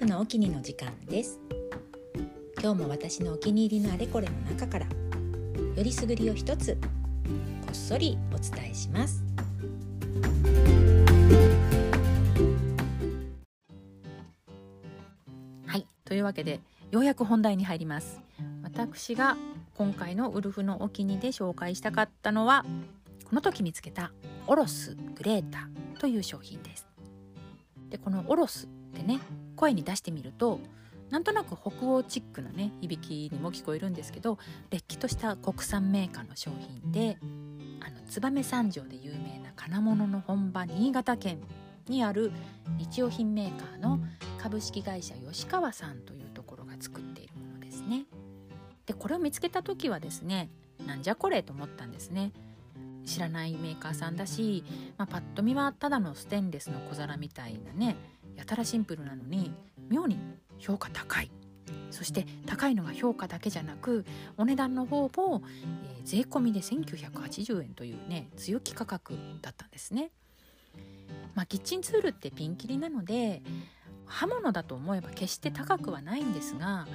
フのお気にの時間です。今日も私のお気に入りのあれこれの中からよりすぐりを一つこっそりお伝えします。はいというわけでようやく本題に入ります。私が今回のウルフのお気に入りで紹介したかったのはこの時見つけたオロスグレータという商品です。でこのオロスってね声に出してみるとなんとなく北欧チックなね響きにも聞こえるんですけどれっきとした国産メーカーの商品であの燕三条で有名な金物の本場新潟県にある日用品メーカーの株式会社吉川さんというところが作っているものですね。でこれを見つけた時はですねなんじゃこれと思ったんですね。知らないメーカーさんだし、まあ、パッと見はただのステンレスの小皿みたいなねやたらシンプルなのに妙に評価高いそして高いのが評価だけじゃなくお値段の方も、えー、税込みで1980円というね強気価格だったんですね。まあ、キッチンツールってピンキリなので刃物だと思えば決して高くはないんですが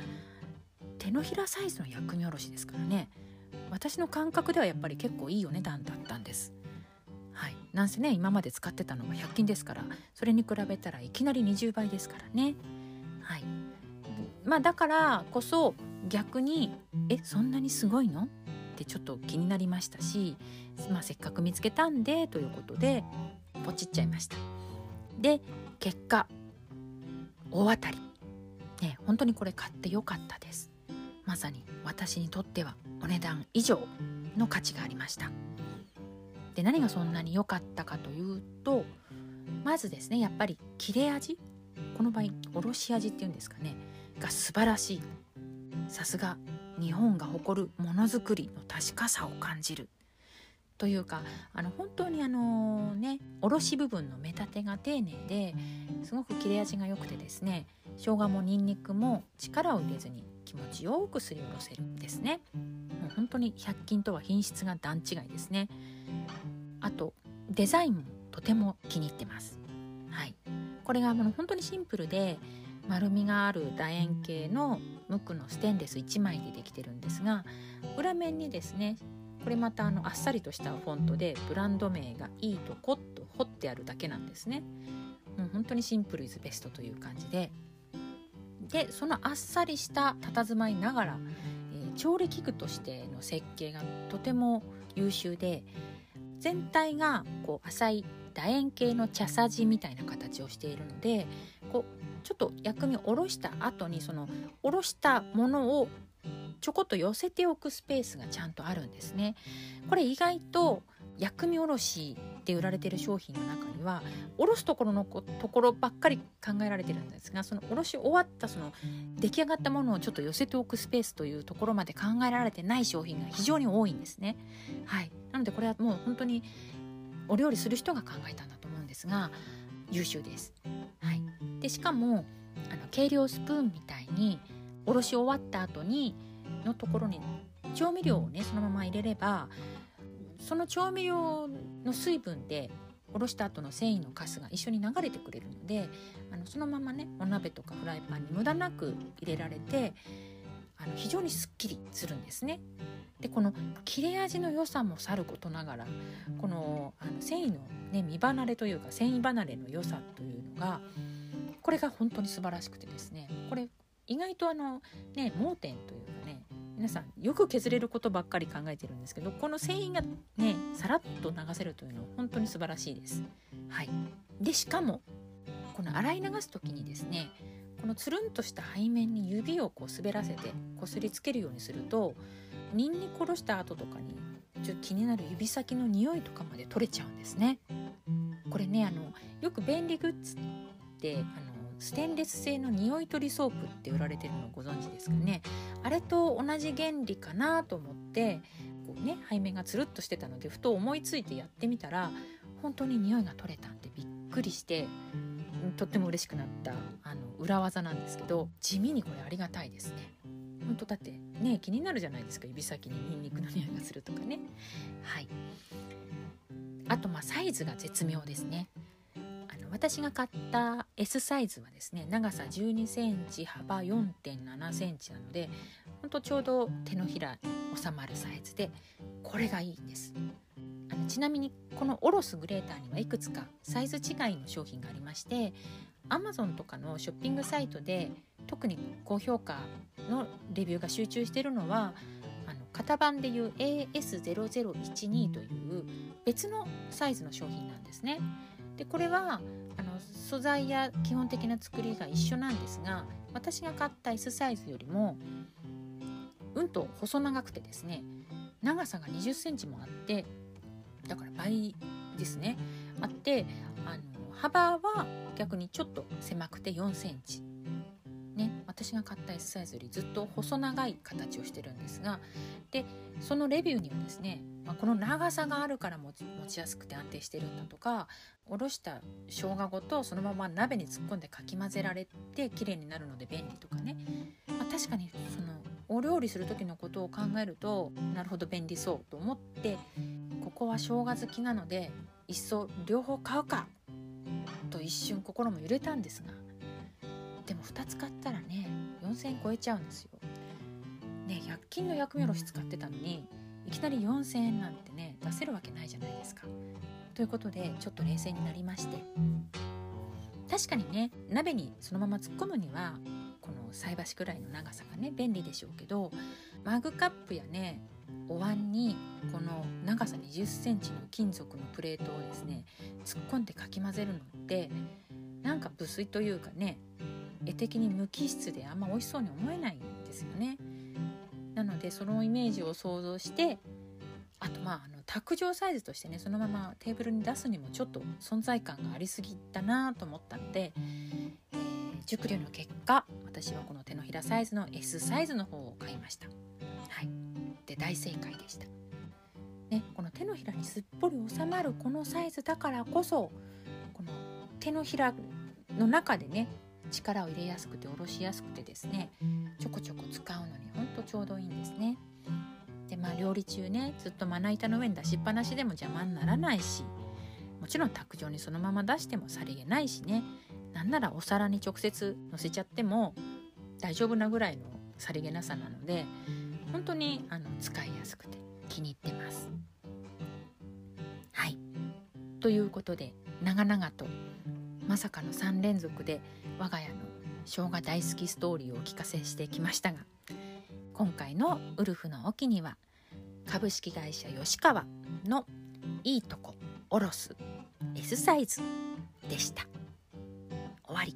手のひらサイズの薬味おろしですからね私の感覚ではやっぱり結構いいお値段だったんです。はい、なんせね今まで使ってたのは100均ですからそれに比べたらいきなり20倍ですからね。はいまあ、だからこそ逆に「えそんなにすごいの?」ってちょっと気になりましたし、まあ、せっかく見つけたんでということでポチっちゃいました。で結果大当たり。ね本当にこれ買ってよかったです。まさに私にとってはお値段以上の価値がありました。で何がそんなに良かったかというとまずですねやっぱり切れ味この場合おろし味っていうんですかねが素晴らしい。さすが日本が誇るものづくりの確かさを感じる。というかあの本当にあのねおろし部分の目立てが丁寧ですごく切れ味が良くてですね生姜もにんにくも力を入れずに気持ちよくすりおろせるんですね。もう本当に100均とは品質が段違いですね。あとデザインもとても気に入ってます。はい。これがもう本当にシンプルで丸みがある楕円形の無垢のステンレス1枚でできてるんですが裏面にですねこれまたあのあっさりとしたフォントでブランド名が「いいとこ」と彫ってあるだけなんですね。もう本当にシンプルイズベストという感じででそのあっさりした佇まいながら、えー、調理器具としての設計がとても優秀で全体がこう浅い楕円形の茶さじみたいな形をしているのでこうちょっと薬味をおろした後にそのおろしたものをちょこっと寄せておくスペースがちゃんとあるんですね。これ意外と薬味おろしで売られてる商品の中にはおろすところのところばっかり考えられてるんですがそのおろし終わったその出来上がったものをちょっと寄せておくスペースというところまで考えられてない商品が非常に多いんですね。はい、なのでこれはもう本当にお料理する人が考えたんだと思うんですが優秀です。はい、でしかもあの計量スプーンみたいにおろし終わった後にのところに調味料をねそのまま入れればその調味料の水分でおろした後の繊維のカスが一緒に流れてくれるのであのそのままねお鍋とかフライパンに無駄なく入れられてあの非常にすっきりするんですね。でこの切れ味の良さもさることながらこのあの繊維の、ね、身離れというか繊維離れの良さというのがこれが本当に素晴らしくてですねこれ意外とあのね盲点という皆さんよく削れることばっかり考えてるんですけどこの繊維がねさらっと流せるというのは本当に素晴らしいです。はい、でしかもこの洗い流す時にですねこのつるんとした背面に指をこう滑らせてこすりつけるようにするとニンニク殺した後とかにちょっと気になる指先の匂いとかまで取れちゃうんですね。これねあのよく便利グッズってあのステンレス製の匂い取りソープって売られてるのご存知ですかね。あれと同じ原理かなと思ってこうね背面がつるっとしてたのでふと思いついてやってみたら本当に匂いが取れたんでびっくりしてとっても嬉しくなったあの裏技なんですけど地味にこれありがたいですね。本当だってね気になるじゃないですか。指先にニンニクの匂いがするとかね。はい。あとまあサイズが絶妙ですね。私が買った S サイズはですね長さ12センチ幅4.7センチなのでほんとちょうど手のひらに収まるサイズでこれがいいんですあのちなみにこのオロスグレーターにはいくつかサイズ違いの商品がありまして Amazon とかのショッピングサイトで特に高評価のレビューが集中しているのはあの型番でいう AS0012 という別のサイズの商品なんですね。でこれは素材や基本的な作りが一緒なんですが私が買った S サイズよりもうんと細長くてですね長さが2 0センチもあってだから倍ですね。あってあの幅は逆にちょっと狭くて4センチ。ね私が買った S サイズよりずっと細長い形をしてるんですがでそのレビューにはですね、まあ、この長さがあるから持ち持ちやすくて安定してるんだとかおろした生姜ごとそのまま鍋に突っ込んでかき混ぜられて綺麗になるので便利とかね、まあ、確かにそのお料理する時のことを考えるとなるほど便利そうと思ってここは生姜好きなのでいっそ両方買うかと一瞬心も揺れたんですがでも2つ買ったらね4,000円超えちゃうんですよ。ね100均の薬味おろし使ってたのにいきなり4,000円なんてね出せるわけないじゃないですか。ということでちょっと冷静になりまして確かにね鍋にそのまま突っ込むにはこの菜箸くらいの長さがね便利でしょうけどマグカップやねお椀にこの長さ2 0センチの金属のプレートをですね突っ込んでかき混ぜるのってなんか無粋というかね絵的に無機質であんま美味しそうに思えないんですよね。なのでそのイメージを想像してあとまああの卓上サイズとしてねそのままテーブルに出すにもちょっと存在感がありすぎたなと思ったので、えー、熟慮の結果私はこの手のひらサイズの S サイズの方を買いました。はい、で大正解でした。ね、この手のひらにすっぽり収まるこのサイズだからこそこの手のひらの中でね力を入れやすくて下ろしやすくてですねちょこちょこ使うのにほんとちょうどいいんですね。でまあ料理中ねずっとまな板の上に出しっぱなしでも邪魔にならないしもちろん卓上にそのまま出してもさりげないしねなんならお皿に直接のせちゃっても大丈夫なぐらいのさりげなさなので本当にあの使いやすくて気に入ってます。はいということで長々とまさかの3連続で我が家の生姜大好きストーリーをお聞かせしてきましたが今回のウルフの沖には株式会社吉川のいいとこおろす S サイズでした。終わり。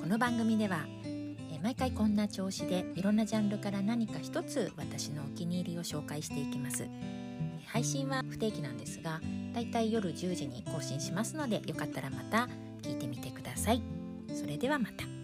この番組では毎回こんな調子でいろんなジャンルから何か一つ私のお気に入りを紹介していきます。配信は不定期なんですがだいたい夜10時に更新しますのでよかったらまた聞いてみてください。それではまた。